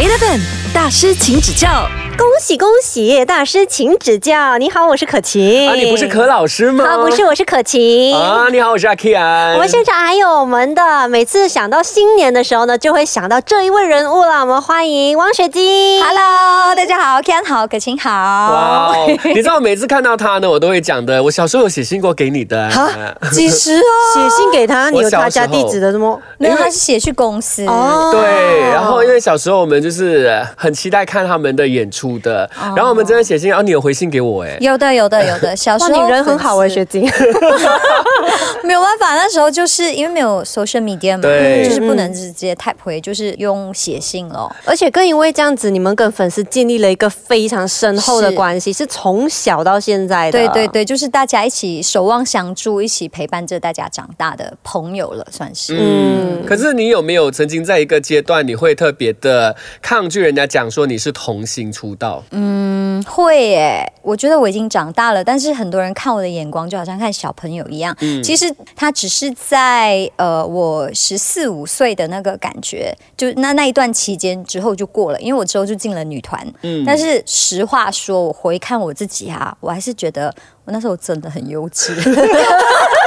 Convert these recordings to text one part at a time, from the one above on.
Eleven 大师，请指教。恭喜恭喜，大师请指教。你好，我是可晴。啊，你不是可老师吗？啊，不是，我是可晴。啊，你好，我是阿 K 啊。我们现场还有我们的，每次想到新年的时候呢，就会想到这一位人物了。我们欢迎汪雪晶。Hello，大家好，Ken 好，可晴好。哇哦，你知道我每次看到他呢，我都会讲的。我小时候有写信过给你的。几时哦，写信给他，你有他家地址的吗？没有，他是写去公司。哦对，然后因为小时候我们就是很期待看他们的演出的，然后我们真的写信，然后你有回信给我哎。有的，有的，有的。小时，候你人很好哎，粉丝雪晶。没有办法，那时候就是因为没有 social media 嘛，对就是不能直接 type 回，就是用写信咯。而且更因为这样子，你们跟粉丝建立了一个非常深厚的关系，是从小到现在的。对对对，就是大家一起守望相助，一起陪伴着大家长大的朋友了，算是。嗯，可是你有没有曾经在一个阶段，你会特别的抗拒人家讲说你是童星出道？嗯，会耶。我觉得我已经长大了，但是很多人看我的眼光就好像看小朋友一样。其实他只是在呃我十四五岁的那个感觉，就那那一段期间之后就过了，因为我之后就进了女团。嗯但是实话说，我回看我自己啊、我还是觉得我那时候真的很幼稚。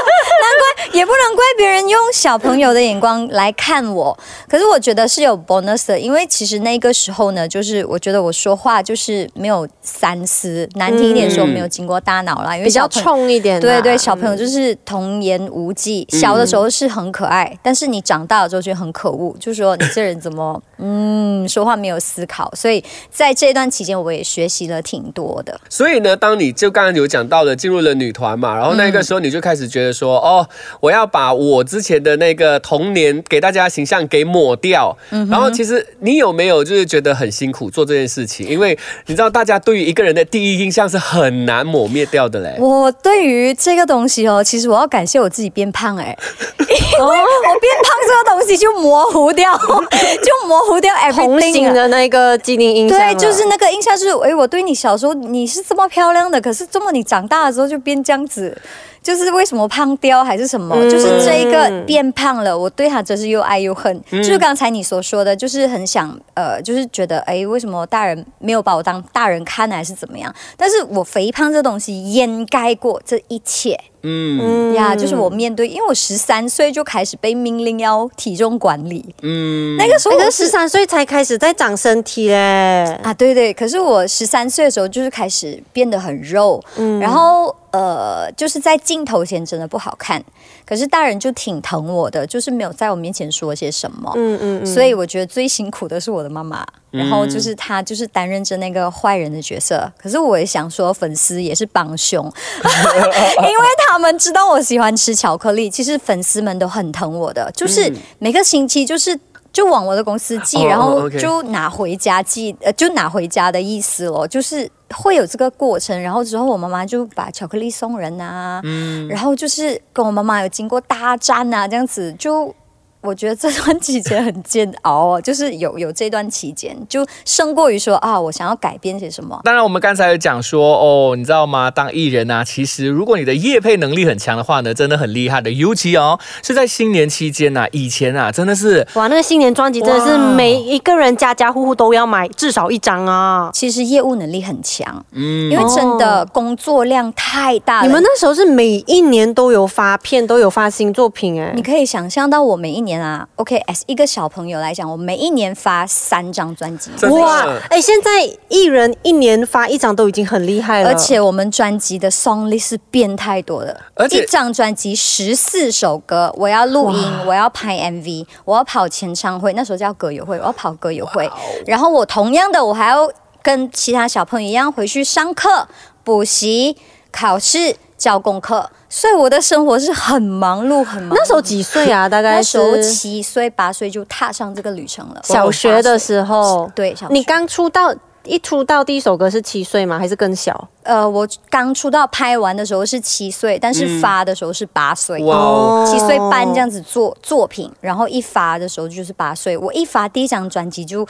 也不能怪别人用小朋友的眼光来看我，可是我觉得是有 bonus 的，因为其实那个时候呢，就是我觉得我说话就是没有三思，难听一点说没有经过大脑啦，因为比较小朋友冲一点啊。对对，小朋友就是童言无忌，小的时候是很可爱，但是你长大了之后觉得很可恶，就说你这人怎么 嗯说话没有思考，所以在这段期间我也学习了挺多的。所以呢，当你就刚刚有讲到了进入了女团嘛，然后那个时候你就开始觉得说，哦，我要把我之前的那个童年给大家的形象给抹掉。嗯然后其实你有没有就是觉得很辛苦做这件事情？因为你知道大家对于一个人的第一印象是很难抹灭掉的嘞。我对于这个东西哦，其实我要感谢我自己变胖哎、因为我变胖这个东西就模糊掉，就模糊掉同 everything 了。性的那个既定印象。对，就是那个印象就是，哎，我对你小时候你是这么漂亮的，可是这么你长大了之后就变这样子，就是为什么胖掉还是什么？就是这一个变胖了，我对他真是又爱又恨。就是刚才你所说的，就是很想呃，就是觉得哎，为什么大人没有把我当大人看，还是怎么样？但是我肥胖这东西掩盖过这一切。嗯。呀，就是我面对，因为我十三岁就开始被命令要体重管理，嗯，那个时候我那个十三岁才开始在长身体嘞。啊，对对，可是我十三岁的时候就是开始变得很肉，嗯。然后呃，就是在镜头前真的不好看，可是大人就挺疼我的，就是没有在我面前说些什么，嗯嗯嗯，所以我觉得最辛苦的是我的妈妈，然后就是他就是担任着那个坏人的角色，可是我也想说粉丝也是帮凶，因为他们知道我喜欢吃巧克力，其实粉丝们都很疼我的，就是每个星期就是。就往我的公司寄，哦然后就拿回家寄，呃，就拿回家的意思咯，就是会有这个过程。然后之后我妈妈就把巧克力送人啊，然后就是跟我妈妈有经过大战啊，这样子就。我觉得这段期间很煎熬哦，就是有有这段期间，就胜过于说啊，我想要改变些什么。当然，我们刚才有讲说，哦，你知道吗？当艺人啊，其实如果你的业配能力很强的话呢，真的很厉害的。尤其哦，是在新年期间呐、以前啊，真的是哇，那个新年专辑真的是每一个人家家户户都要买至少一张啊。其实业务能力很强，嗯因为真的工作量太大了。你们那时候是每一年都有发片，都有发新作品哎你。可以想象到我每一年啊，OK，as 一个小朋友来讲，我每一年发三张专辑，哇，哎，现在艺人一年发一张都已经很厉害了，而且我们专辑的 song list 是变太多的，而且一张专辑十四首歌，我要录音，我要拍 MV，我要跑前唱会，那时候叫歌友会，我要跑歌友会，然后我同样的，我还要跟其他小朋友一样回去上课、补习、考试、交功课，所以我的生活是很忙碌，很忙碌。那时候几岁啊？大概那时候七岁八岁就踏上这个旅程了，小学的时候。对，小学你刚出道，一出道第一首歌是七岁吗？还是更小？呃，我刚出道拍完的时候是七岁，但是发的时候是八岁。哇哦七岁半这样子做作品，然后一发的时候就是八岁。我一发第一张专辑就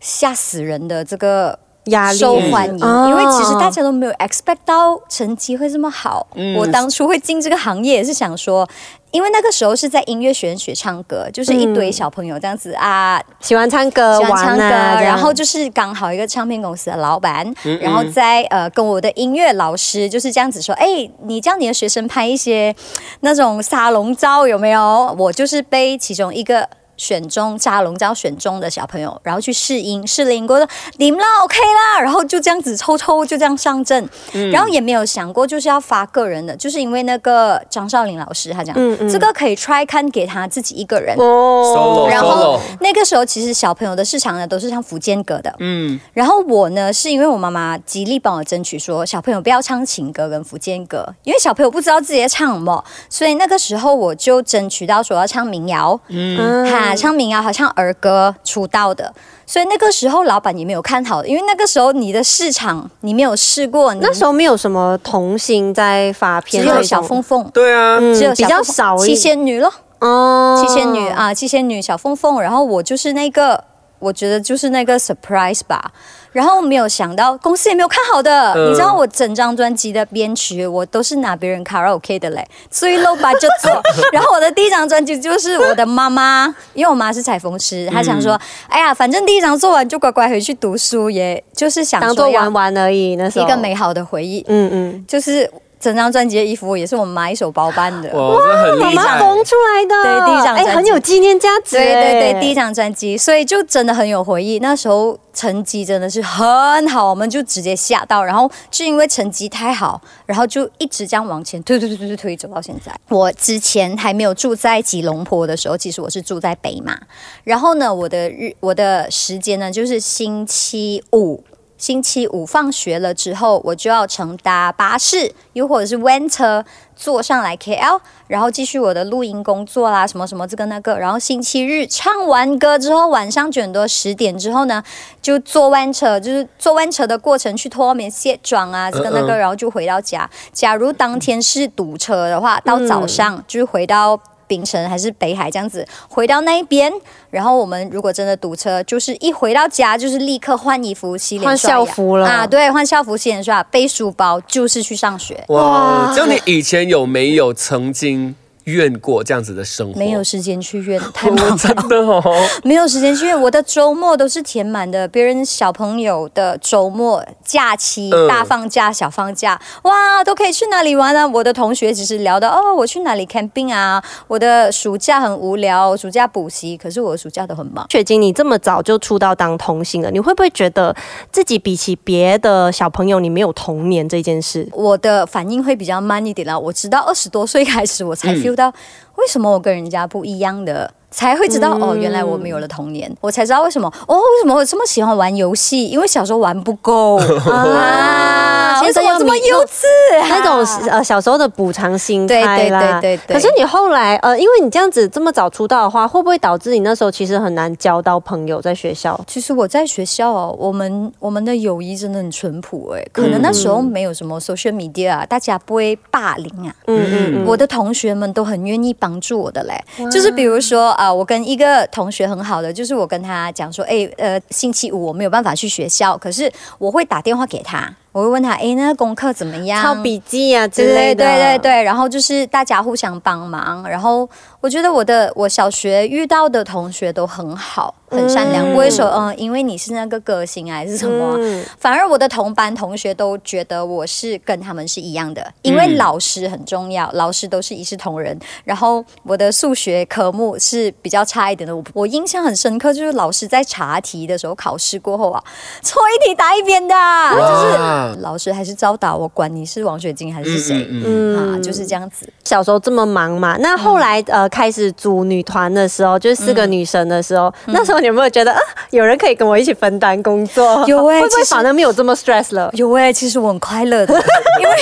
吓死人的这个压力受欢迎，哦因为其实大家都没有 expect 到成绩会这么好。嗯我当初会进这个行业也是想说，因为那个时候是在音乐学院学唱歌，就是一堆小朋友这样子啊，喜欢唱歌，喜欢唱歌，啊然后就是刚好一个唱片公司的老板，嗯然后在呃跟我的音乐老师就是这样子说，哎，你叫你的学生拍一些那种沙龙照有没有？我就是被其中一个。选中扎龙照选中的小朋友，然后去试音，试了音过后你们啦，OK 啦，然后就这样子抽抽就这样上阵，嗯。然后也没有想过就是要发个人的，就是因为那个张少林老师他讲，嗯嗯。这个可以 try 看给他自己一个人，哦然后那个时候其实小朋友的市场呢都是唱福建歌的，嗯，然后我呢是因为我妈妈极力帮我争取说小朋友不要唱情歌跟福建歌，因为小朋友不知道自己在唱什么，所以那个时候我就争取到说要唱民谣，嗯。哈，唱民谣好像儿歌出道的。所以那个时候老板也没有看好，因为那个时候你的市场你没有试过，那时候没有什么童星在发片只有，小凤凤，对啊，嗯比较只有比较少七仙女咯。哦。七仙女啊，七仙女小凤凤，然后我就是那个，我觉得就是那个 surprise 吧。然后没有想到公司也没有看好的，嗯你知道我整张专辑的编曲我都是拿别人卡拉 OK 的嘞，所以 low 吧就做。然后我的第一张专辑就是我的妈妈，因为我妈是裁缝师，她想说，哎呀，反正第一张做完就乖乖回去读书，也就是想当做说玩玩而已，那时候。一个美好的回忆，嗯嗯，就是整张专辑的衣服也是我妈一手包办的。哇，这很妈妈。缝出来的，对第一张哎，专辑很有纪念价值，对对对，第一一张专辑，所以就真的很有回忆。那时候成绩真的是很好，我们就直接吓到，然后就因为成绩太好，然后就一直这样往前推推推推推推走到现在。我之前还没有住在吉隆坡的时候，其实我是住在北马，然后呢，我的日我的时间呢就是星期五。星期五放学了之后，我就要乘搭巴士，又或者是 van 车坐上来 KL，然后继续我的录音工作啦，什么什么这个那个。然后星期日唱完歌之后，晚上九点多十点之后呢，就坐 van 车，就是坐 van 车的过程去脱棉卸妆啊，这个那个，然后就回到家。假如当天是堵车的话，到早上就是回到。槟城还是北海这样子回到那一边，然后我们如果真的堵车，就是一回到家就是立刻换衣服、洗脸、换校服了啊，对，换校服、洗脸刷、背书包，就是去上学。哇，就你以前有没有曾经怨过这样子的生活？没有时间去怨，太忙了。真的哦。没有时间去怨，我的周末都是填满的。别人小朋友的周末假期、嗯大放假、小放假，哇，都可以去哪里玩啊？我的同学只是聊到哦，我去哪里 camping 啊。我的暑假很无聊，暑假补习，可是我的暑假都很忙。雪晶，你这么早就出道当童星了，你会不会觉得自己比起别的小朋友，你没有童年这件事？我的反应会比较慢一点啦。我直到二十多岁开始，我才 feel 到为什么我跟人家不一样的。才会知道、哦，原来我们有了童年，我才知道为什么哦，为什么我这么喜欢玩游戏？因为小时候玩不够 啊，为什么我这么幼稚？那种呃小时候的补偿心态啦。对对对对对可是你后来呃，因为你这样子这么早出道的话，会不会导致你那时候其实很难交到朋友在学校？其实我在学校哦，我们我们的友谊真的很淳朴哎，可能那时候没有什么 social media 啊，大家不会霸凌啊。嗯嗯嗯，我的同学们都很愿意帮助我的嘞，就是比如说啊、我跟一个同学很好的，就是我跟他讲说，哎，呃，星期五我没有办法去学校，可是我会打电话给他，我会问他，哎，那个功课怎么样？抄笔记啊之类的。对对对对，然后就是大家互相帮忙，然后我觉得我的我小学遇到的同学都很好，很善良，嗯不会说嗯，因为你是那个歌星啊还是什么，嗯。反而我的同班同学都觉得我是跟他们是一样的，因为老师很重要，老师都是一视同仁。然后我的数学科目是比较差一点的，我我印象很深刻，就是老师在查题的时候，考试过后啊，错一题答一边的，就是老师还是招打我，管你是王雪晶还是谁。嗯嗯啊，就是这样子。小时候这么忙嘛，那后来、呃开始组女团的时候，就是四个女生的时候，那时候你有没有觉得啊，有人可以跟我一起分担工作？有欸会不会其实反而没有这么 stress 了？有诶、其实我很快乐的，因 为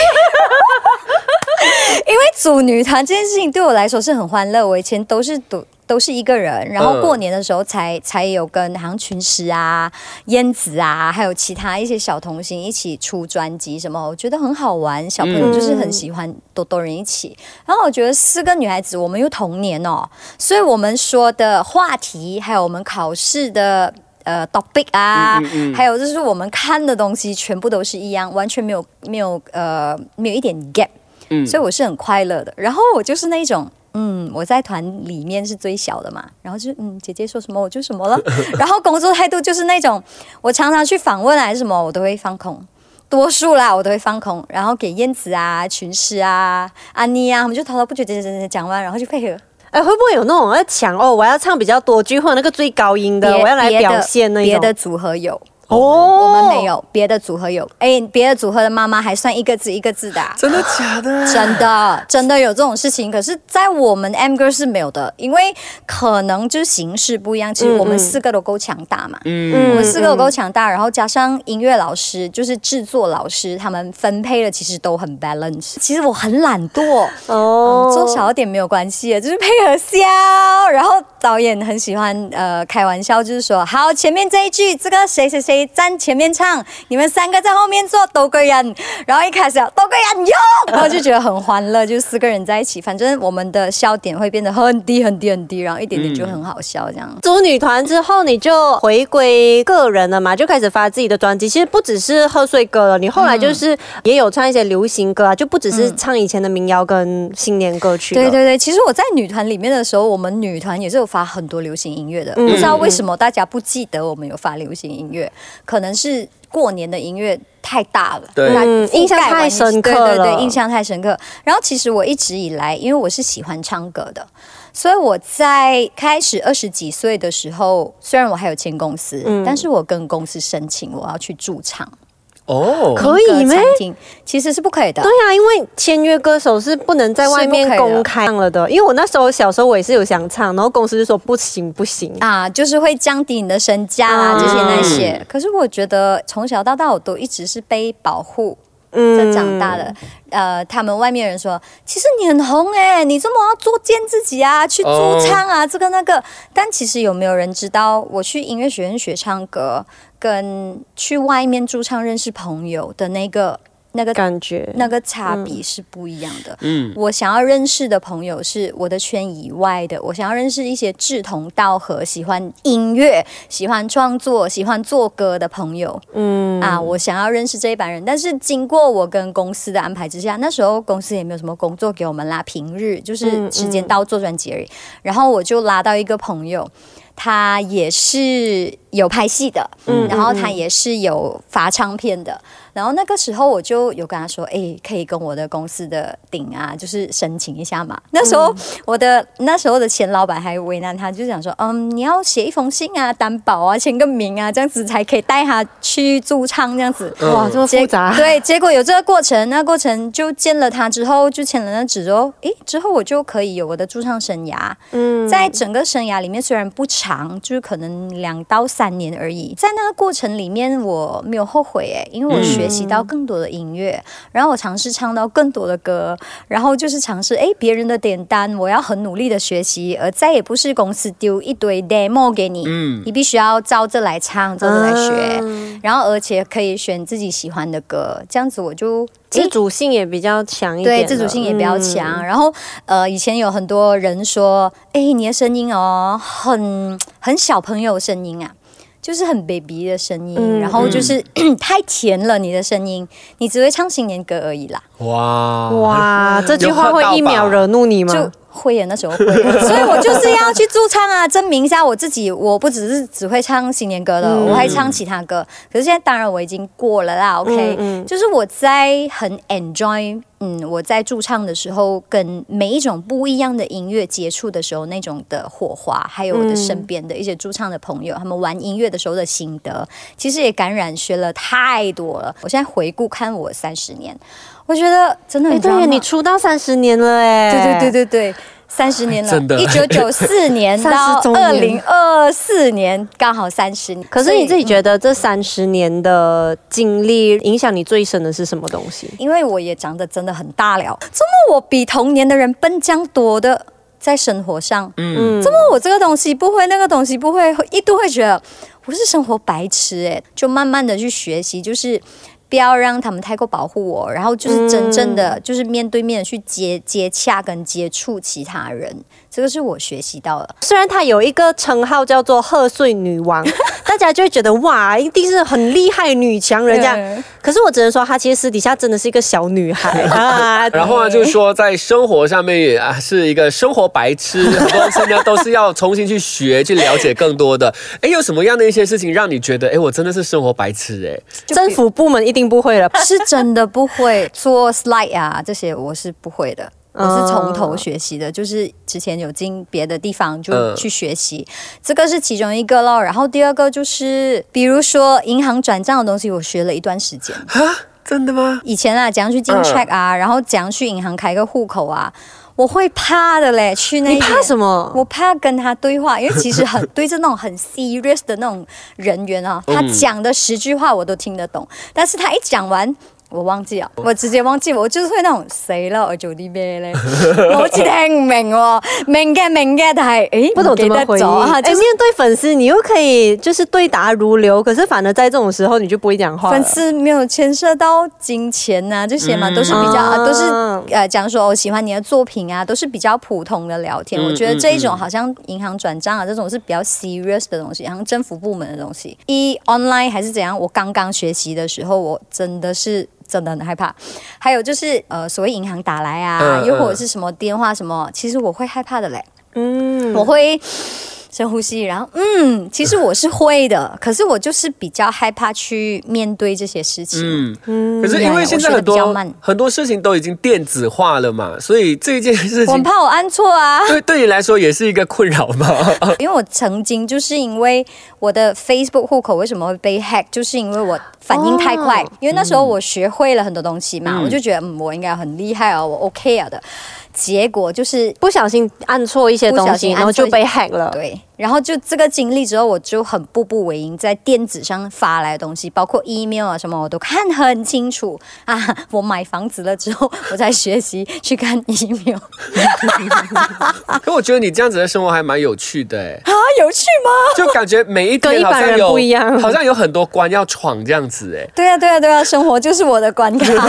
因为组女团这件事情对我来说是很欢乐。我以前都是组都是一个人，然后嗯过年的时候才、才有跟好像群师啊、燕子啊，还有其他一些小童星一起出专辑什么，我觉得很好玩。小朋友就是很喜欢多多人一起。然后我觉得四个女孩子，我们又同年哦，所以我们说的话题还有我们考试的。呃 topic 啊，还有就是我们看的东西全部都是一样，完全没有没有呃没有一点 gap，嗯所以我是很快乐的。然后我就是那种。嗯，我在团里面是最小的嘛，然后就嗯，姐姐说什么我就什么了，然后工作态度就是那种，我常常去访问还是什么，我都会放空，多数啦我都会放空，然后给燕子啊、群师啊、安妮啊，他们就滔滔不绝讲讲讲完，然后就配合。哎，会不会有那种要抢哦？我要唱比较多句，或者那个最高音的，我要来表现那别的组合有。哦，我们没有别的组合有，哎，别的组合的妈妈还算一个字一个字的，真的假的？真的真的有这种事情，可是，在我们 M 哥是没有的，因为可能就是形式不一样。其实我们四个都够强大嘛，嗯，我们四个都够强大，然后加上音乐老师，就是制作老师，他们分配的其实都很 balance。其实我很懒惰，哦，做少一点没有关系，就是配合笑。然后导演很喜欢呃开玩笑，就是说，好，前面这一句，这个谁谁谁。站前面唱，你们三个在后面做多个人，然后一开始多个人用，然后就觉得很欢乐，就四个人在一起，反正我们的笑点会变得很低很低很低，然后一点点就很好笑这样。组女团之后，你就回归个人了嘛，就开始发自己的专辑。其实不只是贺岁歌了，你后来就是也有唱一些流行歌啊，就不只是唱以前的民谣跟新年歌曲。对对对，其实我在女团里面的时候，我们女团也是有发很多流行音乐的，不知道为什么大家不记得我们有发流行音乐。可能是过年的音乐太大了，对，印象太深刻了，对对对，印象太深刻。然后其实我一直以来，因为我是喜欢唱歌的，所以我在开始二十几岁的时候，虽然我还有签公司，但是我跟公司申请我要去驻唱。哦，可以吗？其实是不可以的。对啊，因为签约歌手是不能在外面公开了的。因为我那时候小时候我也是有想唱，然后公司就说不行不行啊，就是会降低你的身价啊这些那些。可是我觉得从小到大我都一直是被保护。在长大的，呃，他们外面人说，其实你很红哎，你这么要作践自己啊，去驻唱啊，这个那个。但其实有没有人知道，我去音乐学院学唱歌，跟去外面驻唱认识朋友的那个。那个感觉，那个差别是不一样的。嗯，我想要认识的朋友是我的圈以外的，我想要认识一些志同道合、喜欢音乐、喜欢创作、喜欢做歌的朋友。嗯，啊，我想要认识这一班人。但是经过我跟公司的安排之下，那时候公司也没有什么工作给我们啦，平日就是时间到做专辑而已。然后我就拉到一个朋友。他也是有拍戏的，嗯，然后他也是有发唱片的，然后那个时候我就有跟他说，哎，可以跟我的公司的顶啊，就是申请一下嘛。那时候我的那时候的前老板还为难他，就想说，嗯，你要写一封信啊，担保啊，签个名啊，这样子才可以带他去驻唱这样子。哇，这么复杂。对，结果有这个过程，那过程就见了他之后，就签了那纸哦，诶，之后我就可以有我的驻唱生涯。嗯，在整个生涯里面虽然不长。长就是可能两到三年而已，在那个过程里面我没有后悔哎，因为我学习到更多的音乐，然后我尝试唱到更多的歌，然后就是尝试诶别人的点单，我要很努力的学习，而再也不是公司丢一堆 demo 给你，嗯，你必须要照着来唱，照着来学，然后而且可以选自己喜欢的歌，这样子我就。自主性也比较强一点，对，自主性也比较强。然后，呃，以前有很多人说，哎，你的声音哦，很很小朋友声音啊，就是很 baby 的声音，然后就是 太甜了，你的声音，你只会唱新年歌而已啦。哇哇，这句话会一秒惹怒你吗？会演那时候会，所以我就是要去驻唱啊，证明一下我自己。我不只是只会唱新年歌的，我还唱其他歌。可是现在当然我已经过了啦，OK。就是我在很 enjoy，嗯，我在驻唱的时候，跟每一种不一样的音乐接触的时候，那种的火花，还有我的身边的一些驻唱的朋友，他们玩音乐的时候的心得，其实也感染学了太多了。我现在回顾看我三十年。我觉得真的很对，你出道三十年了哎，对对对对对，三十年了，真的，一九九四年到二零二四年，刚好三十年。可是你自己觉得这三十年的经历影响你最深的是什么东西？因为我也长得真的很大了，怎么我比同年的人笨将多的在生活上？嗯，怎么我这个东西不会，那个东西不会，一度会觉得我是生活白痴哎，就慢慢的去学习，就是。不要让他们太过保护我，然后就是真正的就是面对面的去接接洽跟接触其他人，这个是我学习到的。虽然她有一个称号叫做贺岁女王，大家就会觉得哇，一定是很厉害女强人这样。可是我只能说，她其实私底下真的是一个小女孩 啊。然后呢，就是说在生活上面也啊是一个生活白痴，很多东西呢都是要重新去学、去了解更多的。哎，有什么样的一些事情让你觉得，哎，我真的是生活白痴？哎，政府部门一定不会了。是真的不会做 slide 啊，这些我是不会的。我是从头学习的，就是之前有进别的地方就嗯去学习，这个是其中一个咯。然后第二个就是，比如说银行转账的东西，我学了一段时间。哈，真的吗？以前啊，怎样去进嗯 check 啊，然后怎样去银行开个户口啊，我会怕的嘞。去那你怕什么？我怕跟他对话，因为其实很 对着那种很 serious 的那种人员啊，嗯他讲的十句话我都听得懂，但是他一讲完。我忘记了，我直接忘记，我就是会那種死啦！我做啲咩咧？我好似聽唔明喎，明嘅明嘅，但係誒不懂怎記得么回應。咗啊！哎，就是面对粉丝，你又可以就是对答如流，可是反而在这种时候，你就不会讲话。粉丝没有牵涉到金钱呐、这些嘛，都是比较、啊啊都是呃讲说我喜欢你的作品啊，都是比较普通的聊天。嗯我觉得这一种好像银行转账啊这种是比较 serious 的东西，好像政府部门的东西。一 online 还是怎样？我刚刚学习的时候，我真的是。真的很害怕，还有就是呃，所谓银行打来啊，嗯又或者是什么电话什么，其实我会害怕的嘞。嗯，我会深呼吸，然后嗯，其实我是会的，可是我就是比较害怕去面对这些事情。嗯，可是因为现在很多很多事情都已经电子化了嘛，所以这件事情我很怕我按错啊，对对你来说也是一个困扰嘛。因为我曾经就是因为我的 Facebook 户口为什么会被 hack，就是因为我反应太快，哦因为那时候我学会了很多东西嘛，嗯我就觉得嗯，我应该很厉害啊，我 OK 啊的。结果就是不小心按错一些不东西，然后就被 hack 了。对，然后就这个经历之后，我就很步步为营，在电子上发来的东西，包括 email 啊什么，我都看很清楚 啊。我买房子了之后，我才学习去看 email 可我觉得你这样子的生活还蛮有趣的哎，啊，有趣吗？就感觉每一跟一般人天好像有不一样好像有很多关要闯这样子哎。对啊，对啊，对啊，生活就是我的关卡。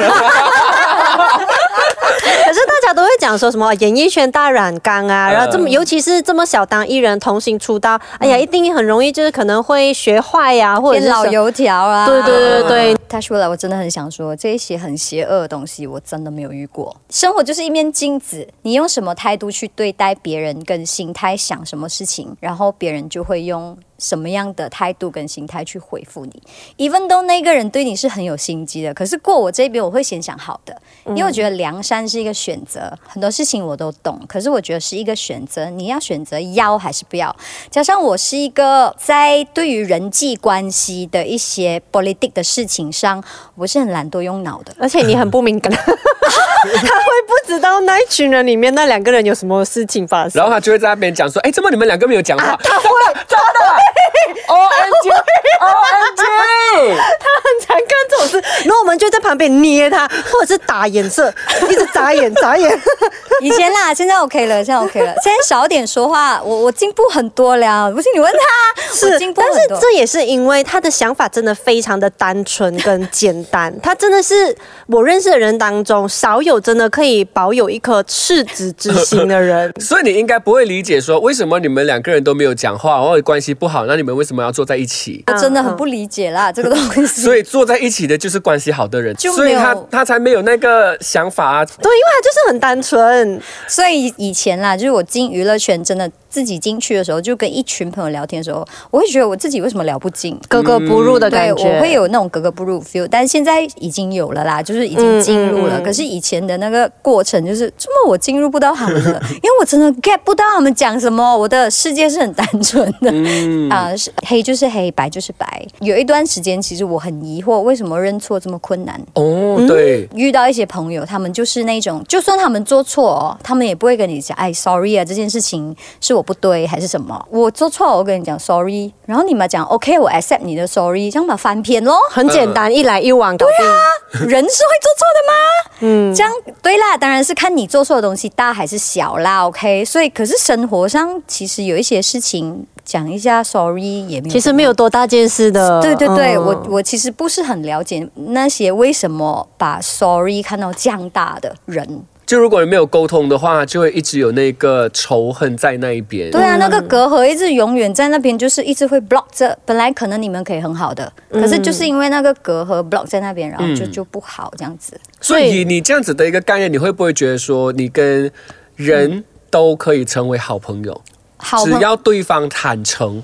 可是大家都会讲说什么演艺圈大染缸啊，嗯然后这么尤其是这么小当艺人童星出道，哎呀，一定很容易就是可能会学坏呀、或者是变老油条啊！对对对对，他说了，我真的很想说，这一些很邪恶的东西，我真的没有遇过。生活就是一面镜子，你用什么态度去对待别人，跟心态想什么事情，然后别人就会用什么样的态度跟心态去回复你。even though 那个人对你是很有心机的，可是过我这边，我会先想好的，因为我觉得梁山是一个选择，很多事情我都懂，可是我觉得是一个选择，你要选择要还是不要。加上我是一个在对于人际关系的一些 politic 的事情上，我是很懒惰用脑的。而且你很不敏感，他会不知道那一群人里面那两个人有什么事情发生。然后他就会在那边讲说：“哎，怎么你们两个没有讲话？”他会 真的，O N G O N G，很常干这种事，然后我们就在旁边捏他，或者是打眼色，一直眨眼眨眼。以前啦，现在 OK 了，现在 OK 了，现在少点说话，我我进步很多了。不信你问他，是进步但很多。是这也是因为他的想法真的非常的单纯跟简单，他真的是我认识的人当中少有真的可以保有一颗赤子之心的人。所以你应该不会理解说为什么你们两个人都没有讲话，或者关系不好，那你们为什么要坐在一起？我真的很不理解啦，这个东西。所以坐在一起的就是关系好的人，所以他他才没有那个想法啊。对，因为他就是很单纯，所以以前啦，就是我进娱乐圈，真的自己进去的时候，就跟一群朋友聊天的时候，我会觉得我自己为什么聊不进。格格不入的对，感觉。我会有那种格格不入 feel，但是现在已经有了啦，就是已经进入了。嗯嗯嗯可是以前的那个过程，就是怎么我进入不到他们的，因为我真的 get 不到他们讲什么。我的世界是很单纯的，嗯啊、是黑就是黑，白就是白。有一段时间，其实我很疑惑，为什么认错这么困难？哦，对，遇到一些朋友，他们就是那种，就算他们做错哦，他们也不会跟你讲，哎，sorry 啊，这件事情是我不对还是什么，我做错了，我跟你讲 sorry，然后你们讲 OK，我 accept 你的 sorry，这样嘛翻篇咯。很简单，一来一往搞定。人是会做错的吗？嗯，这样对啦，当然是看你做错的东西大还是小啦，OK。所以，可是生活上其实有一些事情讲一下 sorry 也没有，其实没有。多大件事的。对对对，嗯我我其实不是很了解那些为什么把 sorry 看到这样大的人。就如果你没有沟通的话，就会一直有那个仇恨在那一边。对啊，那个隔阂一直永远在那边，就是一直会 block 着。本来可能你们可以很好的，可是就是因为那个隔阂 block 在那边，然后就就不好这样子。所以你这样子的一个概念，你会不会觉得说，你跟人都可以成为好朋友，好朋只要对方坦诚？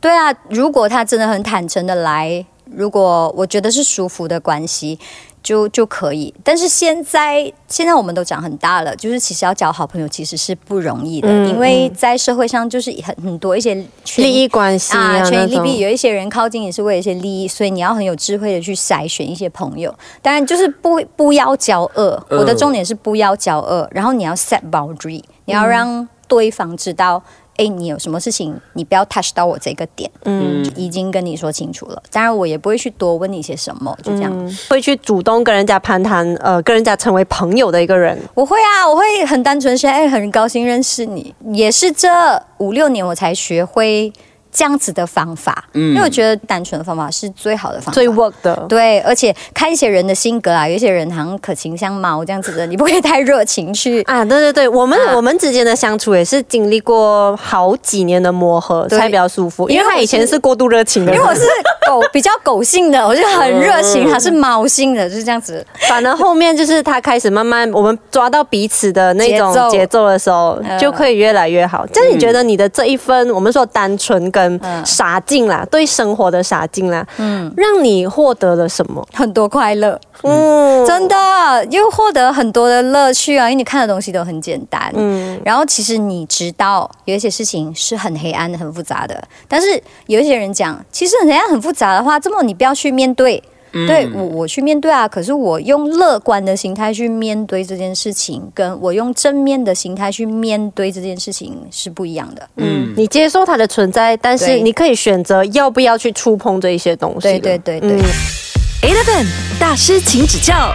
对啊，如果他真的很坦诚的来，如果我觉得是舒服的关系，就就可以。但是现在现在我们都长很大了，就是其实要交好朋友其实是不容易的，嗯因为在社会上就是很很多一些利益关系啊，啊，权那种宜利弊，有一些人靠近也是为了一些利益，所以你要很有智慧的去筛选一些朋友。当然就是不不要交恶，嗯我的重点是不要交恶，然后你要 set boundary，你要让对方知道。哎，你有什么事情，你不要 touch 到我这个点，嗯，已经跟你说清楚了。当然，我也不会去多问你些什么，就这样。会去主动跟人家攀谈，呃，跟人家成为朋友的一个人。我会啊，我会很单纯说，哎，很高兴认识你。也是这五六年我才学会这样子的方法，嗯因为我觉得单纯的方法是最好的方法，最 work 的，对，而且看一些人的性格啊，有一些人好像可情像猫这样子的，你不可以太热情去。啊，对对对，我们、啊我们之间的相处也是经历过好几年的磨合才比较舒服，因为他以前是过度热情的人，因为我是狗，比较狗性的，我就很热情；他是猫性的，就是这样子。反而后面就是他开始慢慢我们抓到彼此的那种节奏的时候，嗯就可以越来越好。这样你觉得你的这一份我们说单纯跟嗯傻劲啦，对生活的傻劲啦，嗯，让你获得了什么？很多快乐，嗯，真的又获得很多的乐趣啊！因为你看的东西都很简单，嗯，然后其实你知道有一些事情是很黑暗的、很复杂的，但是有一些人讲，其实很黑暗、很复杂的话，这么你不要去面对。对我，我去面对啊。可是我用乐观的心态去面对这件事情，跟我用正面的心态去面对这件事情是不一样的。嗯，你接受它的存在，但是你可以选择要不要去触碰这一些东西。对对对对。嗯 Eleven 大师，请指教。